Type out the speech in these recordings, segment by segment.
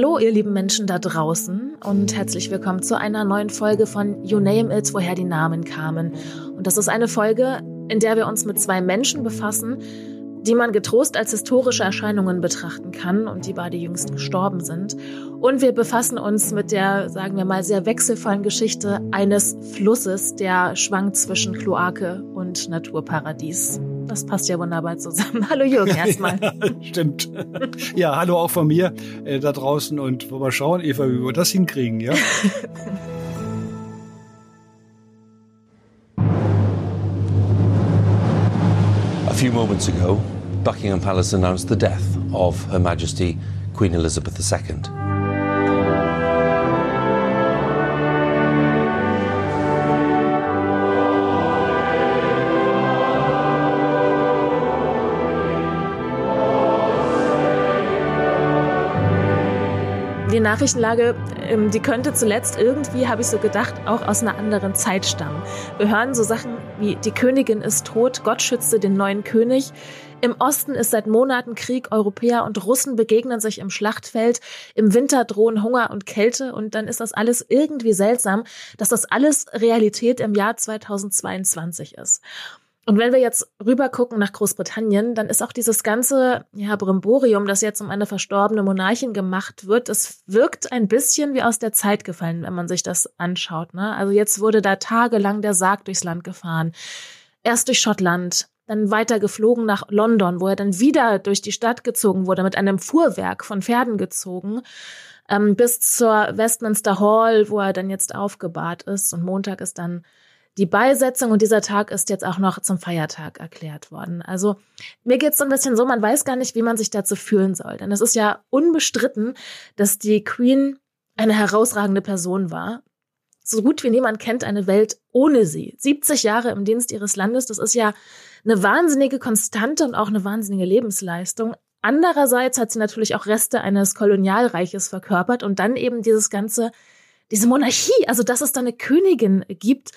Hallo, ihr lieben Menschen da draußen und herzlich willkommen zu einer neuen Folge von You Name It, woher die Namen kamen. Und das ist eine Folge, in der wir uns mit zwei Menschen befassen, die man getrost als historische Erscheinungen betrachten kann und die beide jüngst gestorben sind. Und wir befassen uns mit der, sagen wir mal, sehr wechselvollen Geschichte eines Flusses, der schwankt zwischen Kloake und Naturparadies. Das passt ja wunderbar zusammen. Hallo Jürgen erstmal. Ja, stimmt. Ja, hallo auch von mir äh, da draußen und wollen wir schauen, Eva, wie wir das hinkriegen, ja? A few moments ago, Buckingham Palace announced the death of Her Majesty Queen Elizabeth II. Die Nachrichtenlage, ähm, die könnte zuletzt irgendwie, habe ich so gedacht, auch aus einer anderen Zeit stammen. Wir hören so Sachen wie die Königin ist tot, Gott schützte den neuen König. Im Osten ist seit Monaten Krieg, Europäer und Russen begegnen sich im Schlachtfeld, im Winter drohen Hunger und Kälte und dann ist das alles irgendwie seltsam, dass das alles Realität im Jahr 2022 ist. Und wenn wir jetzt rüber gucken nach Großbritannien, dann ist auch dieses ganze ja, Brimborium, das jetzt um eine verstorbene Monarchin gemacht wird, es wirkt ein bisschen wie aus der Zeit gefallen, wenn man sich das anschaut. Ne? Also jetzt wurde da tagelang der Sarg durchs Land gefahren. Erst durch Schottland, dann weiter geflogen nach London, wo er dann wieder durch die Stadt gezogen wurde, mit einem Fuhrwerk von Pferden gezogen, ähm, bis zur Westminster Hall, wo er dann jetzt aufgebahrt ist. Und Montag ist dann die Beisetzung und dieser Tag ist jetzt auch noch zum Feiertag erklärt worden. Also mir geht es so ein bisschen so, man weiß gar nicht, wie man sich dazu fühlen soll. Denn es ist ja unbestritten, dass die Queen eine herausragende Person war. So gut wie niemand kennt eine Welt ohne sie. 70 Jahre im Dienst ihres Landes, das ist ja eine wahnsinnige Konstante und auch eine wahnsinnige Lebensleistung. Andererseits hat sie natürlich auch Reste eines Kolonialreiches verkörpert und dann eben dieses ganze, diese Monarchie, also dass es da eine Königin gibt,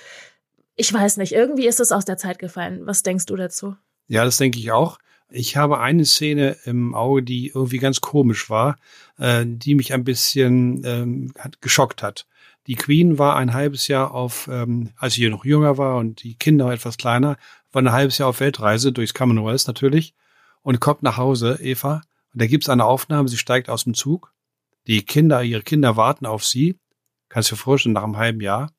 ich weiß nicht, irgendwie ist es aus der Zeit gefallen. Was denkst du dazu? Ja, das denke ich auch. Ich habe eine Szene im Auge, die irgendwie ganz komisch war, äh, die mich ein bisschen ähm, hat, geschockt hat. Die Queen war ein halbes Jahr auf, ähm, als sie noch jünger war und die Kinder etwas kleiner, war ein halbes Jahr auf Weltreise durchs Commonwealth natürlich und kommt nach Hause, Eva. Und da gibt's eine Aufnahme, sie steigt aus dem Zug. Die Kinder, ihre Kinder warten auf sie. Kannst du dir vorstellen, nach einem halben Jahr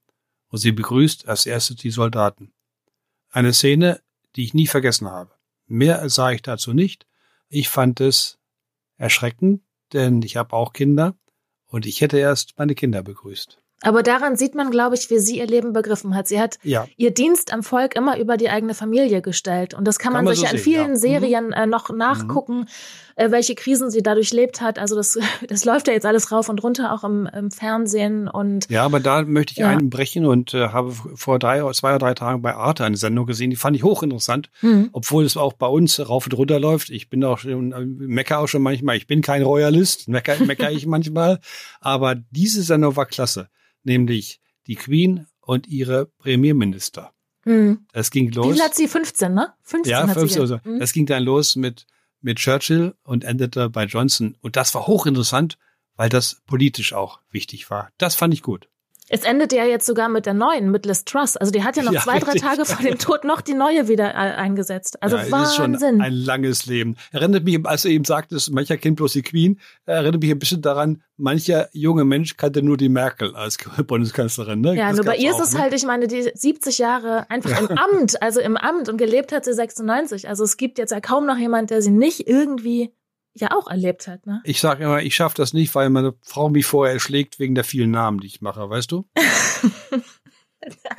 und sie begrüßt als erstes die Soldaten. Eine Szene, die ich nie vergessen habe. Mehr sage ich dazu nicht. Ich fand es erschreckend, denn ich habe auch Kinder und ich hätte erst meine Kinder begrüßt. Aber daran sieht man, glaube ich, wie sie ihr Leben begriffen hat. Sie hat ja. ihr Dienst am Volk immer über die eigene Familie gestellt. Und das kann, kann man, sich so ja in vielen ja. Mhm. Serien äh, noch nachgucken, mhm. äh, welche Krisen sie dadurch lebt hat. Also das, das läuft ja jetzt alles rauf und runter, auch im, im Fernsehen. Und ja, aber da möchte ich ja. einbrechen und äh, habe vor drei, zwei oder drei Tagen bei Arte eine Sendung gesehen, die fand ich hochinteressant, mhm. obwohl es auch bei uns rauf und runter läuft. Ich bin auch schon, äh, mecker auch schon manchmal, ich bin kein Royalist, mecker, mecker ich manchmal. Aber diese Sendung war klasse nämlich die Queen und ihre Premierminister. Mhm. Das ging los. Wie hat sie 15, ne? 15 ja, 15 oder so. Mhm. Das ging dann los mit, mit Churchill und endete bei Johnson. Und das war hochinteressant, weil das politisch auch wichtig war. Das fand ich gut. Es endet ja jetzt sogar mit der neuen, mit Liz Truss. Also die hat ja noch ja, zwei, drei Tage vor dem Tod noch die neue wieder äh, eingesetzt. Also ja, Wahnsinn. ist schon ein langes Leben. Erinnert mich, als du eben sagtest, mancher kennt bloß die Queen, erinnert mich ein bisschen daran, mancher junge Mensch kannte nur die Merkel als Bundeskanzlerin. Ne? Ja, das nur bei ihr ist es ne? halt, ich meine, die 70 Jahre einfach im Amt, also im Amt und gelebt hat sie 96. Also es gibt jetzt ja kaum noch jemand, der sie nicht irgendwie ja auch erlebt hat, ne? Ich sage immer, ich schaffe das nicht, weil meine Frau mich vorher erschlägt wegen der vielen Namen, die ich mache, weißt du?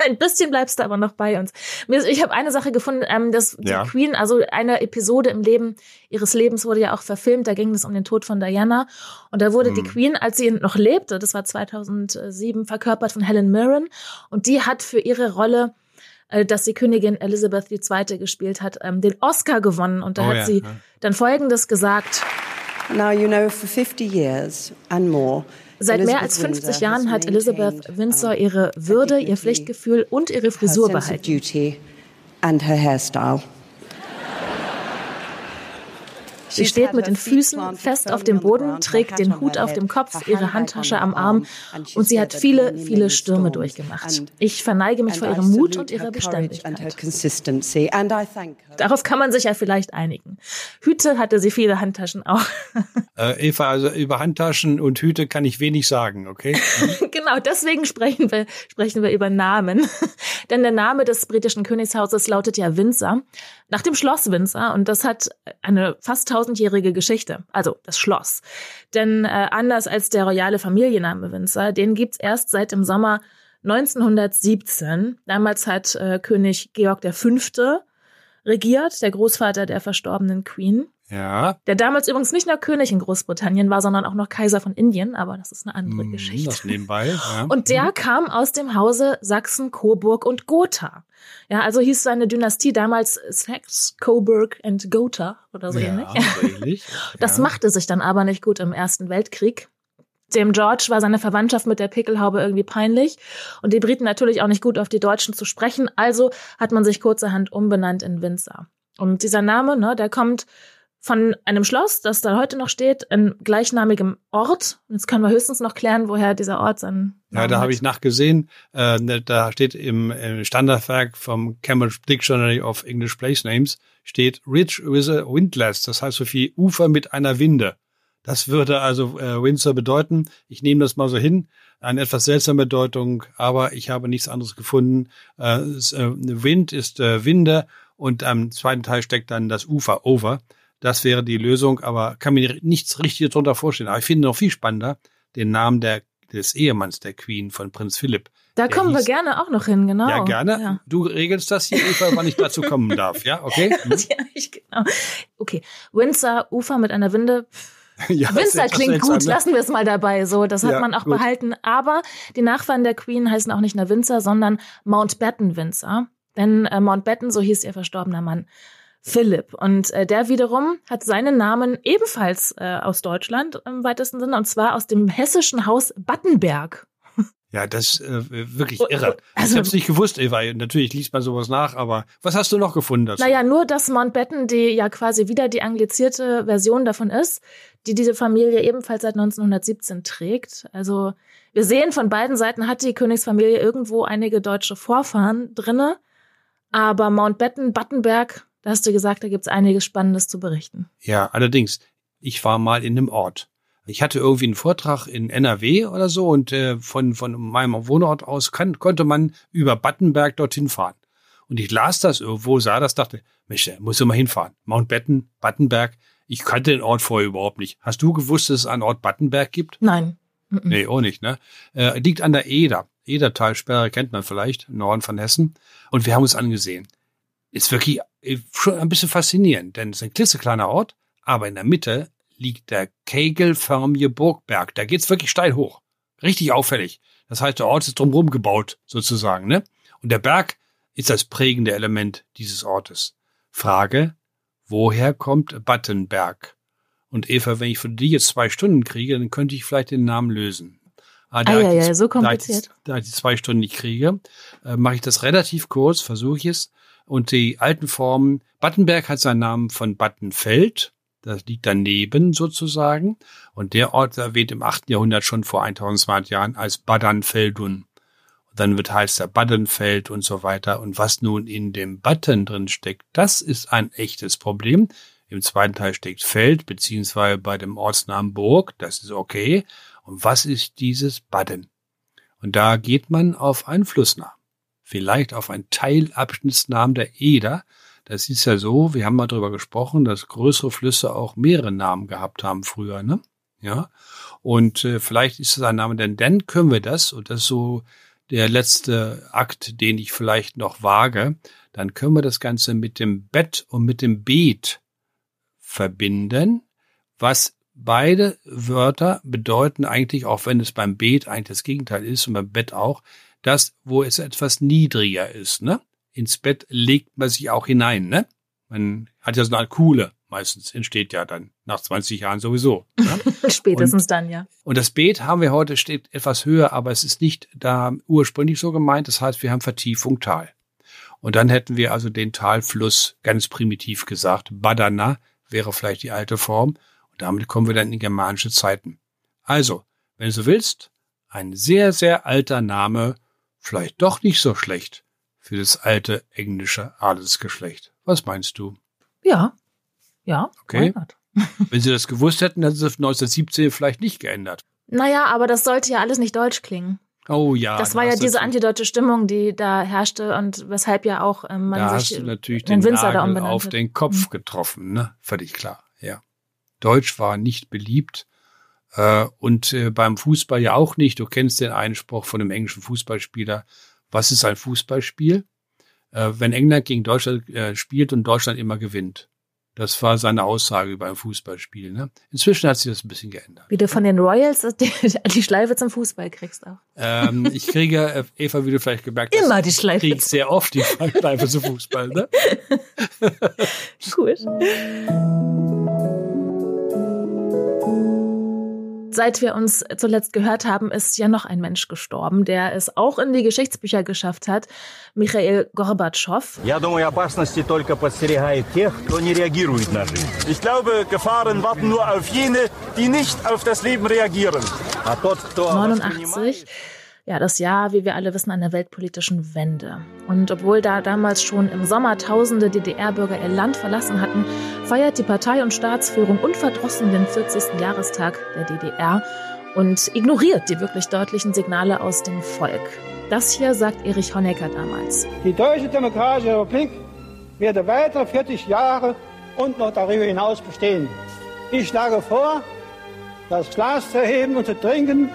Ein bisschen bleibst du aber noch bei uns. Ich habe eine Sache gefunden, ähm, dass die ja. Queen, also eine Episode im Leben ihres Lebens wurde ja auch verfilmt. Da ging es um den Tod von Diana. Und da wurde hm. die Queen, als sie noch lebte, das war 2007, verkörpert von Helen Mirren. Und die hat für ihre Rolle äh, dass die Königin Elizabeth II. gespielt hat, ähm, den Oscar gewonnen. Und da oh, hat ja, sie ja. dann Folgendes gesagt. Now you know for 50 years and more Seit mehr als 50 Jahren hat Elizabeth Windsor ihre Würde, ihr Pflichtgefühl und ihre Frisur behalten. Sie steht mit den Füßen fest auf dem Boden, trägt den Hut auf dem Kopf, ihre Handtasche am Arm und sie hat viele, viele Stürme durchgemacht. Ich verneige mich vor ihrem Mut und ihrer Beständigkeit. Darauf kann man sich ja vielleicht einigen. Hüte hatte sie viele Handtaschen auch. Äh, Eva, also über Handtaschen und Hüte kann ich wenig sagen, okay? genau, deswegen sprechen wir, sprechen wir über Namen. Denn der Name des britischen Königshauses lautet ja Windsor, nach dem Schloss Windsor. Und das hat eine fast tausendjährige Geschichte. Also das Schloss. Denn äh, anders als der royale Familienname Windsor, den gibt's erst seit dem Sommer 1917. Damals hat äh, König Georg V. regiert, der Großvater der verstorbenen Queen. Ja. Der damals übrigens nicht nur König in Großbritannien war, sondern auch noch Kaiser von Indien, aber das ist eine andere hm, Geschichte. Das nebenbei. Ja. Und der mhm. kam aus dem Hause Sachsen, Coburg und Gotha. Ja, also hieß seine Dynastie damals Saxe, Coburg and Gotha oder so ja, ähnlich. Ähnlich. Das machte sich dann aber nicht gut im Ersten Weltkrieg. Dem George war seine Verwandtschaft mit der Pickelhaube irgendwie peinlich und die Briten natürlich auch nicht gut auf die Deutschen zu sprechen, also hat man sich kurzerhand umbenannt in Windsor. Und dieser Name, ne, der kommt von einem Schloss, das da heute noch steht, in gleichnamigem Ort. Jetzt können wir höchstens noch klären, woher dieser Ort Namen Ja, da habe ich nachgesehen. Äh, ne, da steht im, im Standardwerk vom Cambridge Dictionary of English Place Names steht Ridge with a Windlass. Das heißt so viel Ufer mit einer Winde. Das würde also äh, Windsor bedeuten. Ich nehme das mal so hin. Eine etwas seltsame Bedeutung, aber ich habe nichts anderes gefunden. Äh, äh, Wind ist äh, Winde und am zweiten Teil steckt dann das Ufer over. Das wäre die Lösung, aber kann mir nichts richtig darunter vorstellen. Aber ich finde noch viel spannender den Namen der, des Ehemanns der Queen von Prinz Philipp. Da kommen hieß, wir gerne auch noch hin, genau. Ja, gerne. Ja. Du regelst das hier, Eva, wann ich dazu kommen darf, ja? Okay? Mhm. ja, ich, genau. Okay. Windsor, Ufer mit einer Winde. Ja, Windsor klingt gut, ne? lassen wir es mal dabei. So, das hat ja, man auch gut. behalten. Aber die Nachfahren der Queen heißen auch nicht nur Windsor, sondern Mountbatten Windsor. Denn äh, Mountbatten, so hieß ihr verstorbener Mann, Philipp. Und äh, der wiederum hat seinen Namen ebenfalls äh, aus Deutschland im weitesten Sinne, und zwar aus dem hessischen Haus Battenberg. Ja, das äh, wirklich oh, irre. Also, ich habe es nicht gewusst, Eva. Natürlich liest man sowas nach, aber was hast du noch gefunden dazu? Naja, nur, dass Mountbatten, die ja quasi wieder die anglizierte Version davon ist, die diese Familie ebenfalls seit 1917 trägt. Also wir sehen, von beiden Seiten hat die Königsfamilie irgendwo einige deutsche Vorfahren drinne, aber Mountbatten, Battenberg, da hast du gesagt, da gibt's einiges Spannendes zu berichten. Ja, allerdings, ich war mal in einem Ort. Ich hatte irgendwie einen Vortrag in NRW oder so und äh, von, von meinem Wohnort aus kann, konnte man über Battenberg dorthin fahren. Und ich las das irgendwo, sah das, dachte, Mensch, da muss ich mal hinfahren. Mountbatten, Battenberg. Ich kannte den Ort vorher überhaupt nicht. Hast du gewusst, dass es einen Ort Battenberg gibt? Nein. Nee, auch nicht, ne? Äh, liegt an der Eder. Edertalsperre kennt man vielleicht, im Norden von Hessen. Und wir haben uns angesehen ist wirklich äh, schon ein bisschen faszinierend, denn es ist ein klitzekleiner Ort, aber in der Mitte liegt der kegelförmige Burgberg. Da geht's wirklich steil hoch. Richtig auffällig. Das heißt, der Ort ist drumherum gebaut, sozusagen, ne? Und der Berg ist das prägende Element dieses Ortes. Frage, woher kommt Battenberg? Und Eva, wenn ich von dir jetzt zwei Stunden kriege, dann könnte ich vielleicht den Namen lösen. Ah, ah ja, ja, so kompliziert. Da ich, da ich die zwei Stunden nicht kriege, äh, mache ich das relativ kurz, versuche ich es. Und die alten Formen, Battenberg hat seinen Namen von Battenfeld, das liegt daneben sozusagen. Und der Ort erwähnt im 8. Jahrhundert schon vor 1200 Jahren als Badenfeldun. Und dann wird heißt er Baddenfeld und so weiter. Und was nun in dem Batten drin steckt, das ist ein echtes Problem. Im zweiten Teil steckt Feld, beziehungsweise bei dem Ortsnamen Burg, das ist okay. Und was ist dieses Badden? Und da geht man auf einen Fluss nach vielleicht auf einen Teilabschnittsnamen der Eder. Das ist ja so, wir haben mal drüber gesprochen, dass größere Flüsse auch mehrere Namen gehabt haben früher, ne? Ja. Und äh, vielleicht ist es ein Name, denn dann können wir das, und das ist so der letzte Akt, den ich vielleicht noch wage, dann können wir das Ganze mit dem Bett und mit dem Beet verbinden, was beide Wörter bedeuten eigentlich, auch wenn es beim Beet eigentlich das Gegenteil ist und beim Bett auch, das, wo es etwas niedriger ist, ne? Ins Bett legt man sich auch hinein, ne? Man hat ja so eine Kuhle, meistens entsteht ja dann nach 20 Jahren sowieso. Ne? Spätestens und, dann, ja. Und das Beet haben wir heute, steht etwas höher, aber es ist nicht da ursprünglich so gemeint. Das heißt, wir haben Vertiefung Tal. Und dann hätten wir also den Talfluss, ganz primitiv gesagt, Badana, wäre vielleicht die alte Form. Und damit kommen wir dann in germanische Zeiten. Also, wenn du so willst, ein sehr, sehr alter Name, vielleicht doch nicht so schlecht für das alte englische Adelsgeschlecht. Was meinst du? Ja. Ja. Okay. Wenn sie das gewusst hätten, hätten sie es 1917 vielleicht nicht geändert. Naja, aber das sollte ja alles nicht deutsch klingen. Oh ja. Das war ja diese antideutsche Stimmung, die da herrschte und weshalb ja auch ähm, man da sich hast du natürlich den Winzer Nagel da auf hat. den Kopf Mhm. getroffen, ne? Völlig klar, ja. Deutsch war nicht beliebt und äh, beim Fußball ja auch nicht. Du kennst den Einspruch von einem englischen Fußballspieler. Was ist ein Fußballspiel? Äh, wenn England gegen Deutschland äh, spielt und Deutschland immer gewinnt. Das war seine Aussage beim Fußballspiel. Ne? Inzwischen hat sich das ein bisschen geändert. Wie du von den Royals die, die Schleife zum Fußball kriegst auch. Ähm, ich kriege, äh, Eva, wie du vielleicht gemerkt hast, Immer die Schleife. kriege ich sehr oft die Schleife zum Fußball. Ne? Gut. Seit wir uns zuletzt gehört haben, ist ja noch ein Mensch gestorben, der es auch in die Geschichtsbücher geschafft hat, Michael Gorbatschow. Ich glaube, Gefahren warten nur auf jene, die nicht auf das Leben reagieren. 89 ja, das Jahr, wie wir alle wissen, einer weltpolitischen Wende. Und obwohl da damals schon im Sommer tausende DDR-Bürger ihr Land verlassen hatten, feiert die Partei und Staatsführung unverdrossen den 40. Jahrestag der DDR und ignoriert die wirklich deutlichen Signale aus dem Volk. Das hier sagt Erich Honecker damals. Die Deutsche Demokratische Republik werde weitere 40 Jahre und noch darüber hinaus bestehen. Ich schlage vor, das Glas zu heben und zu trinken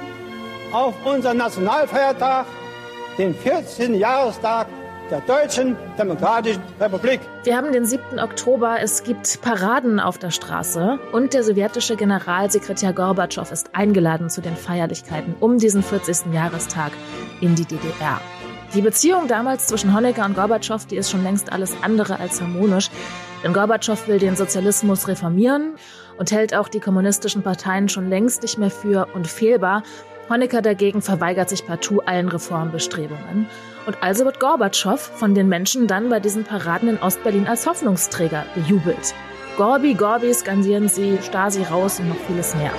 auf unseren Nationalfeiertag, den 14. Jahrestag der Deutschen Demokratischen Republik. Wir haben den 7. Oktober, es gibt Paraden auf der Straße und der sowjetische Generalsekretär Gorbatschow ist eingeladen zu den Feierlichkeiten um diesen 40. Jahrestag in die DDR. Die Beziehung damals zwischen Honecker und Gorbatschow, die ist schon längst alles andere als harmonisch, denn Gorbatschow will den Sozialismus reformieren und hält auch die kommunistischen Parteien schon längst nicht mehr für unfehlbar. Honecker dagegen verweigert sich partout allen Reformbestrebungen. Und also wird Gorbatschow von den Menschen dann bei diesen Paraden in Ostberlin als Hoffnungsträger bejubelt. Gorbi, Gorbi skandieren sie, Stasi raus und noch vieles mehr.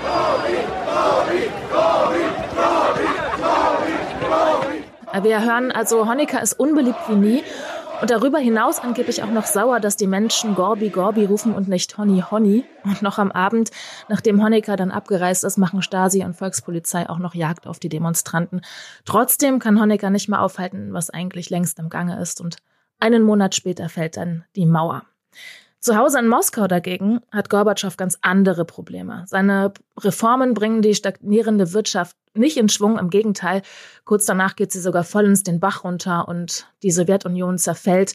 Wir hören also, Honecker ist unbeliebt wie nie und darüber hinaus angeblich auch noch sauer, dass die Menschen Gorbi, Gorbi rufen und nicht Honey, Honey. Und noch am Abend, nachdem Honecker dann abgereist ist, machen Stasi und Volkspolizei auch noch Jagd auf die Demonstranten. Trotzdem kann Honecker nicht mehr aufhalten, was eigentlich längst im Gange ist. Und einen Monat später fällt dann die Mauer. Zu Hause in Moskau dagegen hat Gorbatschow ganz andere Probleme. Seine Reformen bringen die stagnierende Wirtschaft nicht in Schwung, im Gegenteil. Kurz danach geht sie sogar vollends den Bach runter und die Sowjetunion zerfällt.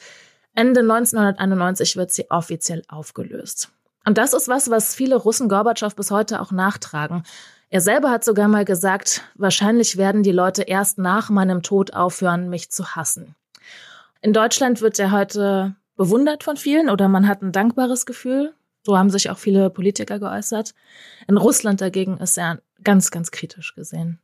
Ende 1991 wird sie offiziell aufgelöst. Und das ist was, was viele Russen Gorbatschow bis heute auch nachtragen. Er selber hat sogar mal gesagt, wahrscheinlich werden die Leute erst nach meinem Tod aufhören, mich zu hassen. In Deutschland wird er heute bewundert von vielen oder man hat ein dankbares Gefühl. So haben sich auch viele Politiker geäußert. In Russland dagegen ist er ganz, ganz kritisch gesehen.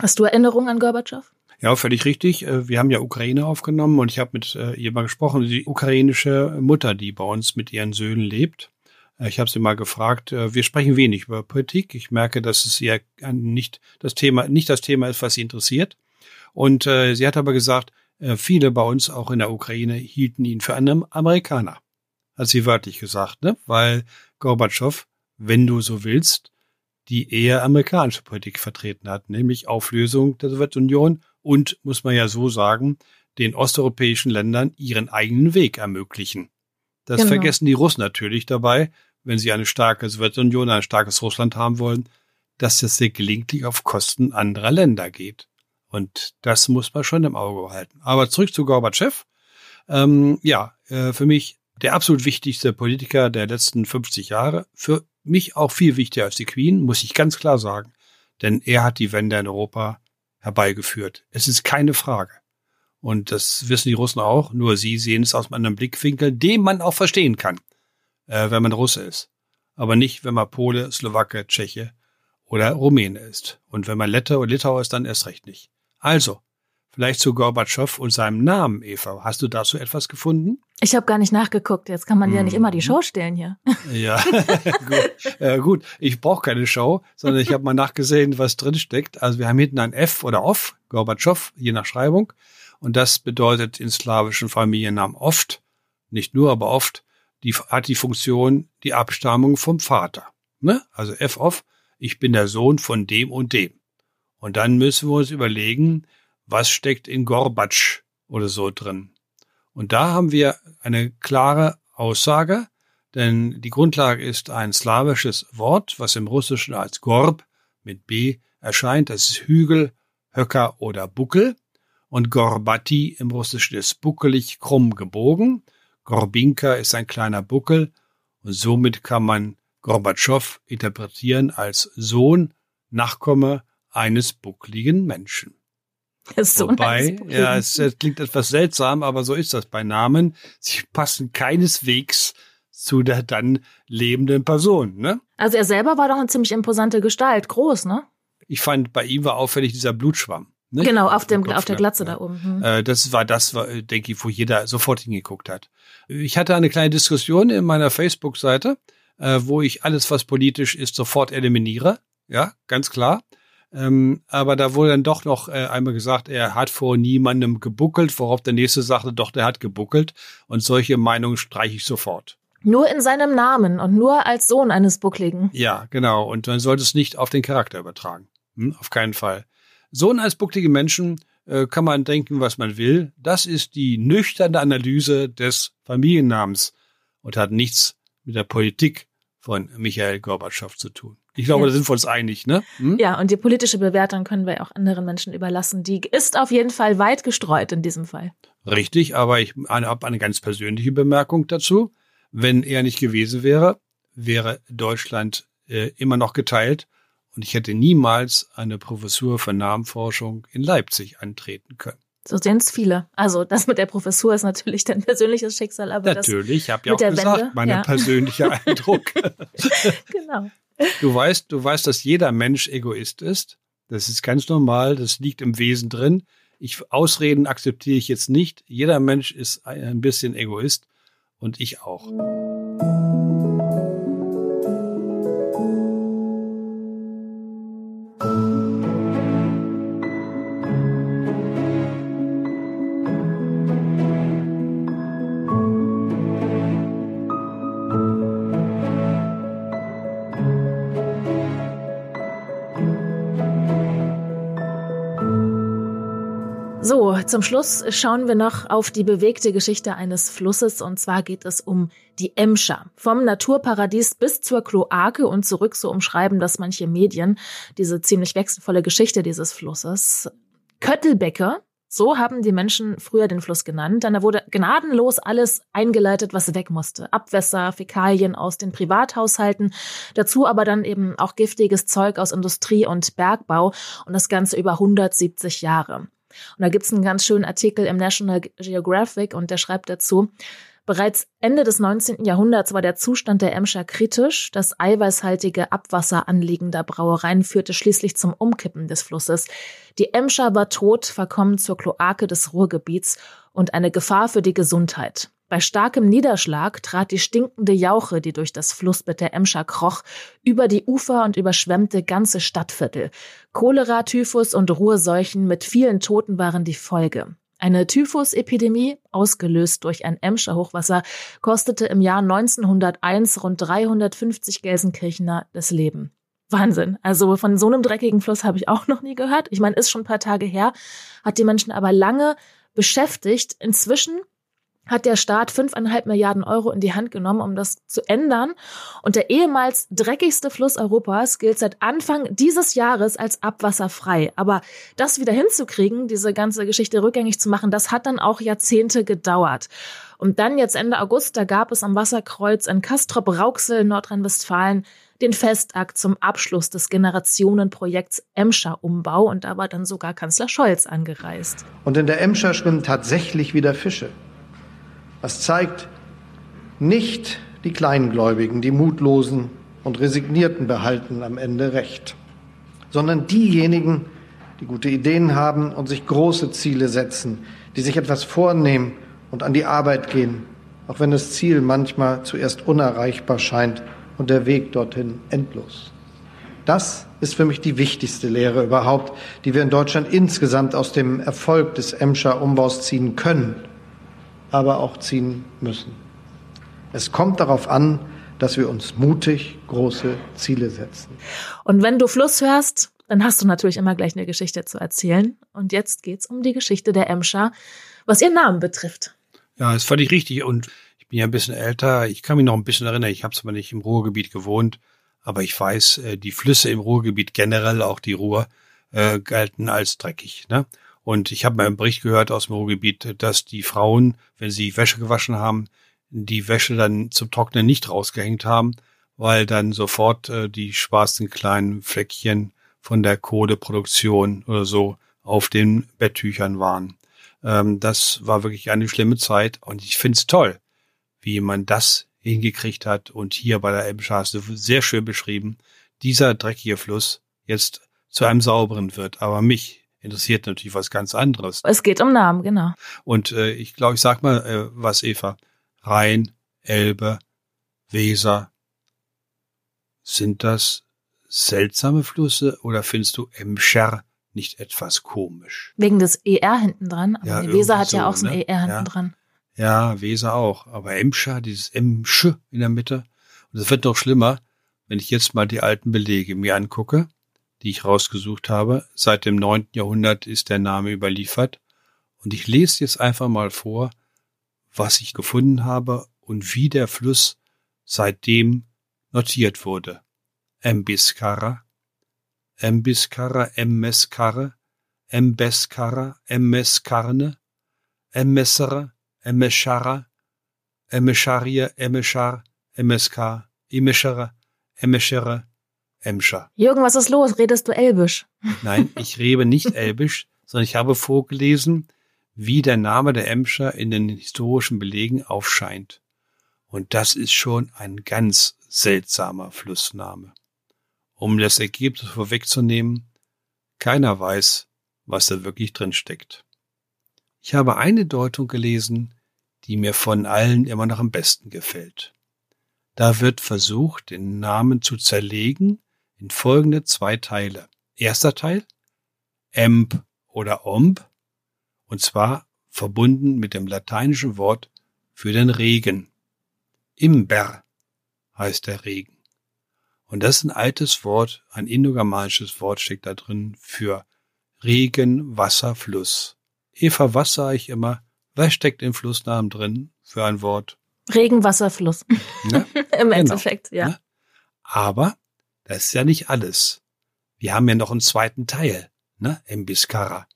Hast du Erinnerungen an Gorbatschow? Ja, völlig richtig. Äh, Wir haben ja Ukraine aufgenommen und ich habe mit äh, ihr mal gesprochen, die ukrainische Mutter, die bei uns mit ihren Söhnen lebt. Äh, Ich habe sie mal gefragt, wir sprechen wenig über Politik. Ich merke, dass es ihr nicht das Thema, nicht das Thema ist, was sie interessiert. Und sie hat aber gesagt, viele bei uns auch in der Ukraine hielten ihn für einen Amerikaner. Hat sie wörtlich gesagt, ne? Weil Gorbatschow, wenn du so willst, die eher amerikanische Politik vertreten hat, nämlich Auflösung der Sowjetunion und, muss man ja so sagen, den osteuropäischen Ländern ihren eigenen Weg ermöglichen. Das Genau. vergessen die Russen natürlich dabei, wenn sie eine starke Sowjetunion, ein starkes Russland haben wollen, dass das sehr gelegentlich auf Kosten anderer Länder geht. Und das muss man schon im Auge behalten. Aber zurück zu Gorbatschow. Ähm, ja, äh, für mich der absolut wichtigste Politiker der letzten 50 Jahre. Für mich auch viel wichtiger als die Queen, muss ich ganz klar sagen. Denn er hat die Wende in Europa herbeigeführt. Es ist keine Frage. Und das wissen die Russen auch, nur sie sehen es aus einem anderen Blickwinkel, den man auch verstehen kann, äh, wenn man Russe ist. Aber nicht, wenn man Pole, Slowake, Tscheche oder Rumäne ist. Und wenn man Lette oder Litauer ist, dann erst recht nicht. Also, Vielleicht zu Gorbatschow und seinem Namen, Eva. Hast du dazu etwas gefunden? Ich habe gar nicht nachgeguckt. Jetzt kann man ja nicht immer die Show stellen hier. Ja, gut. Äh, gut. Ich brauche keine Show, sondern ich habe mal nachgesehen, was drin steckt. Also wir haben hinten ein F oder Off, Gorbatschow, je nach Schreibung. Und das bedeutet in slawischen Familiennamen oft, nicht nur, aber oft, die hat die Funktion die Abstammung vom Vater. Ne? Also F off, ich bin der Sohn von dem und dem. Und dann müssen wir uns überlegen, was steckt in Gorbatsch oder so drin. Und da haben wir eine klare Aussage, denn die Grundlage ist ein slawisches Wort, was im Russischen als Gorb mit B erscheint. Das ist Hügel, Höcker oder Buckel. Und Gorbati im Russischen ist buckelig, krumm gebogen. Gorbinka ist ein kleiner Buckel. Und somit kann man Gorbatschow interpretieren als Sohn, Nachkomme eines buckligen Menschen. So Wobei, ja, es, es klingt etwas seltsam, aber so ist das bei Namen. Sie passen keineswegs zu der dann lebenden Person, ne? Also er selber war doch eine ziemlich imposante Gestalt, groß, ne? Ich fand, bei ihm war auffällig dieser Blutschwamm. Ne? Genau, auf, dem, auf der ja. Glatze da oben. Hm. Äh, Das war das, denke ich, wo jeder sofort hingeguckt hat. Ich hatte eine kleine Diskussion in meiner Facebook-Seite, äh, wo ich alles, was politisch ist, sofort eliminiere. Ja, ganz klar. Ähm, aber da wurde dann doch noch äh, einmal gesagt, er hat vor niemandem gebuckelt, worauf der nächste sagte, doch, der hat gebuckelt. Und solche Meinungen streiche ich sofort. Nur in seinem Namen und nur als Sohn eines Buckligen. Ja, genau. Und man sollte es nicht auf den Charakter übertragen. Hm? Auf keinen Fall. Sohn als bucklige Menschen äh, kann man denken, was man will. Das ist die nüchterne Analyse des Familiennamens und hat nichts mit der Politik von Michael Gorbatschow zu tun. Ich glaube, Ja. da sind wir uns einig, ne? Hm? Ja, und die politische Bewertung können wir auch anderen Menschen überlassen. Die ist auf jeden Fall weit gestreut in diesem Fall. Richtig, aber ich habe eine ganz persönliche Bemerkung dazu. Wenn er nicht gewesen wäre, wäre Deutschland äh, immer noch geteilt und ich hätte niemals eine Professur für Namenforschung in Leipzig antreten können. So sehen es viele. Also das mit der Professur ist natürlich dein persönliches Schicksal, aber Natürlich, ich habe ja auch gesagt, Wende, mein ja. persönlicher Eindruck. genau. Du weißt, du weißt, dass jeder Mensch Egoist ist. Das ist ganz normal, das liegt im Wesen drin. Ich Ausreden akzeptiere ich jetzt nicht. Jeder Mensch ist ein bisschen Egoist und ich auch. Zum Schluss schauen wir noch auf die bewegte Geschichte eines Flusses und zwar geht es um die Emscher. Vom Naturparadies bis zur Kloake und zurück, so umschreiben das manche Medien, diese ziemlich wechselvolle Geschichte dieses Flusses. Köttelbecke, so haben die Menschen früher den Fluss genannt, denn da wurde gnadenlos alles eingeleitet, was weg musste. Abwässer, Fäkalien aus den Privathaushalten, dazu aber dann eben auch giftiges Zeug aus Industrie und Bergbau und das Ganze über 170 Jahre. Und da gibt's einen ganz schönen Artikel im National Geographic und der schreibt dazu, Bereits Ende des 19. Jahrhunderts war der Zustand der Emscher kritisch. Das eiweißhaltige Abwasser anliegender Brauereien führte schließlich zum Umkippen des Flusses. Die Emscher war tot, verkommen zur Kloake des Ruhrgebiets und eine Gefahr für die Gesundheit. Bei starkem Niederschlag trat die stinkende Jauche, die durch das Flussbett der Emscher kroch, über die Ufer und überschwemmte ganze Stadtviertel. Cholera, Typhus und Ruhrseuchen mit vielen Toten waren die Folge. Eine Typhusepidemie, ausgelöst durch ein Emscher Hochwasser, kostete im Jahr 1901 rund 350 Gelsenkirchener das Leben. Wahnsinn. Also von so einem dreckigen Fluss habe ich auch noch nie gehört. Ich meine, ist schon ein paar Tage her, hat die Menschen aber lange beschäftigt. Inzwischen hat der Staat fünfeinhalb Milliarden Euro in die Hand genommen, um das zu ändern. Und der ehemals dreckigste Fluss Europas gilt seit Anfang dieses Jahres als abwasserfrei. Aber das wieder hinzukriegen, diese ganze Geschichte rückgängig zu machen, das hat dann auch Jahrzehnte gedauert. Und dann jetzt Ende August, da gab es am Wasserkreuz in Kastrop-Rauxel, Nordrhein-Westfalen, den Festakt zum Abschluss des Generationenprojekts Emscher Umbau. Und da war dann sogar Kanzler Scholz angereist. Und in der Emscher schwimmen tatsächlich wieder Fische. Das zeigt, nicht die Kleingläubigen, die Mutlosen und Resignierten behalten am Ende Recht, sondern diejenigen, die gute Ideen haben und sich große Ziele setzen, die sich etwas vornehmen und an die Arbeit gehen, auch wenn das Ziel manchmal zuerst unerreichbar scheint und der Weg dorthin endlos. Das ist für mich die wichtigste Lehre überhaupt, die wir in Deutschland insgesamt aus dem Erfolg des Emscher Umbaus ziehen können, aber auch ziehen müssen. Es kommt darauf an, dass wir uns mutig große Ziele setzen. Und wenn du Fluss hörst, dann hast du natürlich immer gleich eine Geschichte zu erzählen. Und jetzt geht's um die Geschichte der Emscher, was ihren Namen betrifft. Ja, das fand ich richtig. Und ich bin ja ein bisschen älter. Ich kann mich noch ein bisschen erinnern. Ich habe zwar nicht im Ruhrgebiet gewohnt, aber ich weiß, äh, die Flüsse im Ruhrgebiet generell, auch die Ruhr, äh, galten als dreckig. Ne? Und ich habe mal einen Bericht gehört aus dem Ruhrgebiet, dass die Frauen, wenn sie Wäsche gewaschen haben, die Wäsche dann zum Trocknen nicht rausgehängt haben, weil dann sofort äh, die schwarzen kleinen Fleckchen von der Kohleproduktion oder so auf den Betttüchern waren. Ähm, das war wirklich eine schlimme Zeit und ich finde es toll, wie man das hingekriegt hat und hier bei der du sehr schön beschrieben, dieser dreckige Fluss jetzt zu einem sauberen wird. Aber mich interessiert natürlich was ganz anderes. Es geht um Namen, genau. Und äh, ich glaube, ich sag mal äh, was, Eva. Rhein, Elbe, Weser. Sind das seltsame Flüsse oder findest du Emscher nicht etwas komisch? Wegen des ER hinten dran. Aber Ja, die Weser hat irgendwie ja so, auch so ein ne? ER hinten Ja. dran. Ja, Weser auch. Aber Emscher, dieses Emsch in der Mitte. Und es wird noch schlimmer, wenn ich jetzt mal die alten Belege mir angucke, die ich rausgesucht habe. Seit dem neunten Jahrhundert ist der Name überliefert. Und ich lese jetzt einfach mal vor, was ich gefunden habe und wie der Fluss seitdem notiert wurde. Embiscara, Embiscara, Emmescarre, Embescara, Emmescarne, Emmessere, Emmeschara, Emmescharier, Emmeschar, Emmeska, Imeschere, Emmeschere, Emscher. Jürgen, was ist los? Redest du Elbisch? Nein, ich rede nicht Elbisch, sondern ich habe vorgelesen, wie der Name der Emscher in den historischen Belegen aufscheint. Und das ist schon ein ganz seltsamer Flussname. Um das Ergebnis vorwegzunehmen, keiner weiß, was da wirklich drin steckt. Ich habe eine Deutung gelesen, die mir von allen immer noch am besten gefällt. Da wird versucht, den Namen zu zerlegen in folgende zwei Teile. Erster Teil, Emp oder Omb, und zwar verbunden mit dem lateinischen Wort für den Regen. Imber heißt der Regen. Und das ist ein altes Wort, ein indogermanisches Wort steckt da drin für Regen, Wasser, Fluss. Eva, was sage ich immer? Was steckt im Flussnamen drin für ein Wort? Regenwasserfluss. Ne? Im Endeffekt, ja. Ne? Aber das ist ja nicht alles. Wir haben ja noch einen zweiten Teil, ne, im Biscara.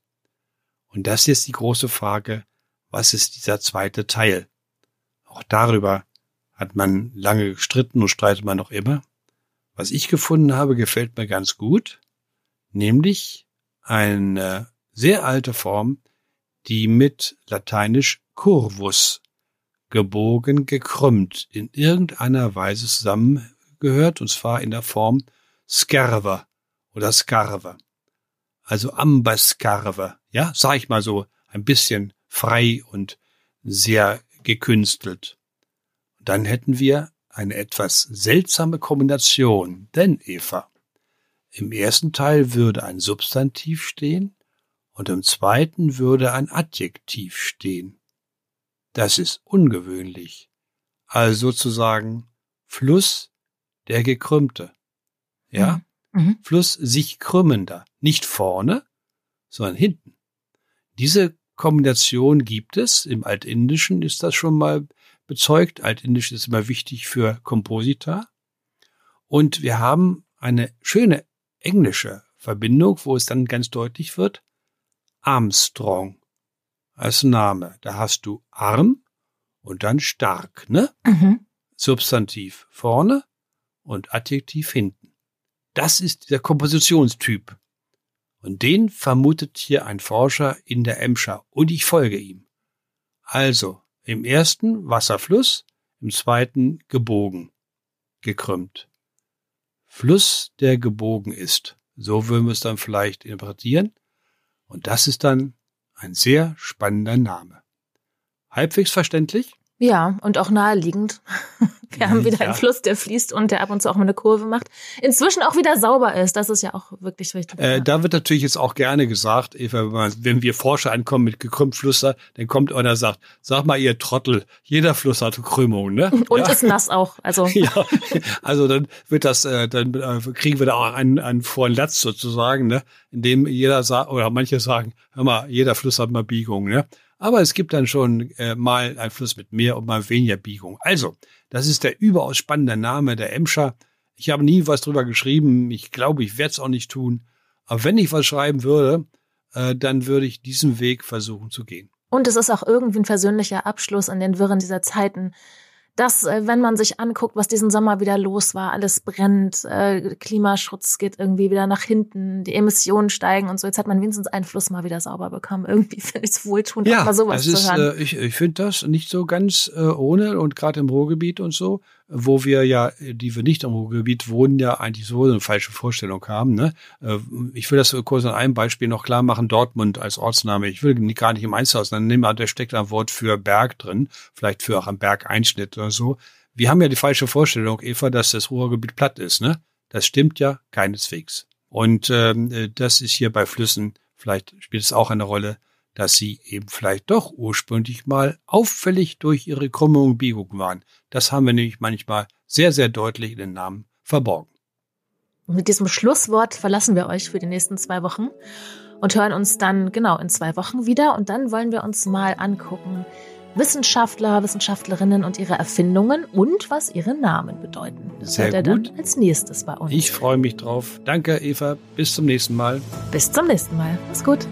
Und das ist die große Frage, was ist dieser zweite Teil? Auch darüber hat man lange gestritten und streitet man noch immer. Was ich gefunden habe, gefällt mir ganz gut, nämlich eine sehr alte Form, die mit lateinisch curvus gebogen, gekrümmt in irgendeiner Weise zusammengehört, und zwar in der Form Skerve oder Skarve. Also Ambaskarve, ja, sag ich mal so, ein bisschen frei und sehr gekünstelt. Dann hätten wir eine etwas seltsame Kombination, denn Eva, im ersten Teil würde ein Substantiv stehen und im zweiten würde ein Adjektiv stehen. Das ist ungewöhnlich. Also sozusagen Fluss der Gekrümmte. Ja? Mhm. Fluss sich krümmender. Nicht vorne, sondern hinten. Diese Kombination gibt es. Im Altindischen ist das schon mal bezeugt. Altindisch ist immer wichtig für Komposita. Und wir haben eine schöne englische Verbindung, wo es dann ganz deutlich wird. Armstrong als Name. Da hast du arm und dann stark, ne? Mhm. Substantiv vorne und Adjektiv hinten. Das ist der Kompositionstyp. Und den vermutet hier ein Forscher in der Emscher und ich folge ihm. Also, im ersten Wasserfluss, im zweiten gebogen, gekrümmt. Fluss, der gebogen ist. So würden wir es dann vielleicht interpretieren. Und das ist dann ein sehr spannender Name. Halbwegs verständlich? Ja, und auch naheliegend. Wir haben wieder ja. einen Fluss, der fließt und der ab und zu auch mal eine Kurve macht. Inzwischen auch wieder sauber ist. Das ist ja auch wirklich wichtig. Äh, da wird natürlich jetzt auch gerne gesagt, Eva, wenn wir Forscher ankommen mit gekrümmt Flüsser, dann kommt einer und sagt, sag mal ihr Trottel, jeder Fluss hat Krümmung, ne? Und ja. ist nass auch. Also. ja, also dann wird das, äh, dann äh, kriegen wir da auch einen, einen vollen Latz sozusagen, ne? In dem jeder sagt, oder manche sagen, hör mal, jeder Fluss hat mal Biegung, ne? Aber es gibt dann schon äh, mal einen Fluss mit mehr und mal weniger Biegung. Also, das ist der überaus spannende Name der Emscher. Ich habe nie was drüber geschrieben. Ich glaube, ich werde es auch nicht tun. Aber wenn ich was schreiben würde, äh, dann würde ich diesen Weg versuchen zu gehen. Und es ist auch irgendwie ein versöhnlicher Abschluss an den Wirren dieser Zeiten dass, äh, wenn man sich anguckt, was diesen Sommer wieder los war, alles brennt, äh, Klimaschutz geht irgendwie wieder nach hinten, die Emissionen steigen und so. Jetzt hat man wenigstens einen Fluss mal wieder sauber bekommen. Irgendwie finde ich es wohltuend, ja, mal sowas es ist, zu hören. Äh, ich ich finde das nicht so ganz äh, ohne und gerade im Ruhrgebiet und so wo wir ja, die wir nicht im Ruhrgebiet wohnen, ja eigentlich so eine falsche Vorstellung haben. Ne? Äh, ich will das kurz an einem Beispiel noch klar machen. Dortmund als Ortsname. Ich will gar nicht im Einzelhaus nehmen, aber da steckt ein Wort für Berg drin, vielleicht für auch ein Bergeinschnitt oder so. Wir haben ja die falsche Vorstellung, Eva, dass das Ruhrgebiet platt ist. Ne? Das stimmt ja keineswegs. Und ähm, äh, das ist hier bei Flüssen, vielleicht spielt es auch eine Rolle, dass sie eben vielleicht doch ursprünglich mal auffällig durch ihre Krümmung und Biegung waren. Das haben wir nämlich manchmal sehr, sehr deutlich in den Namen verborgen. mit diesem Schlusswort verlassen wir euch für die nächsten zwei Wochen und hören uns dann genau in zwei Wochen wieder. Und dann wollen wir uns mal angucken, Wissenschaftler, Wissenschaftlerinnen und ihre Erfindungen und was ihre Namen bedeuten. Das Sehr hört gut. dann als nächstes bei uns. Ich freue mich drauf. Danke, Eva. Bis zum nächsten Mal. Bis zum nächsten Mal. Mach's gut.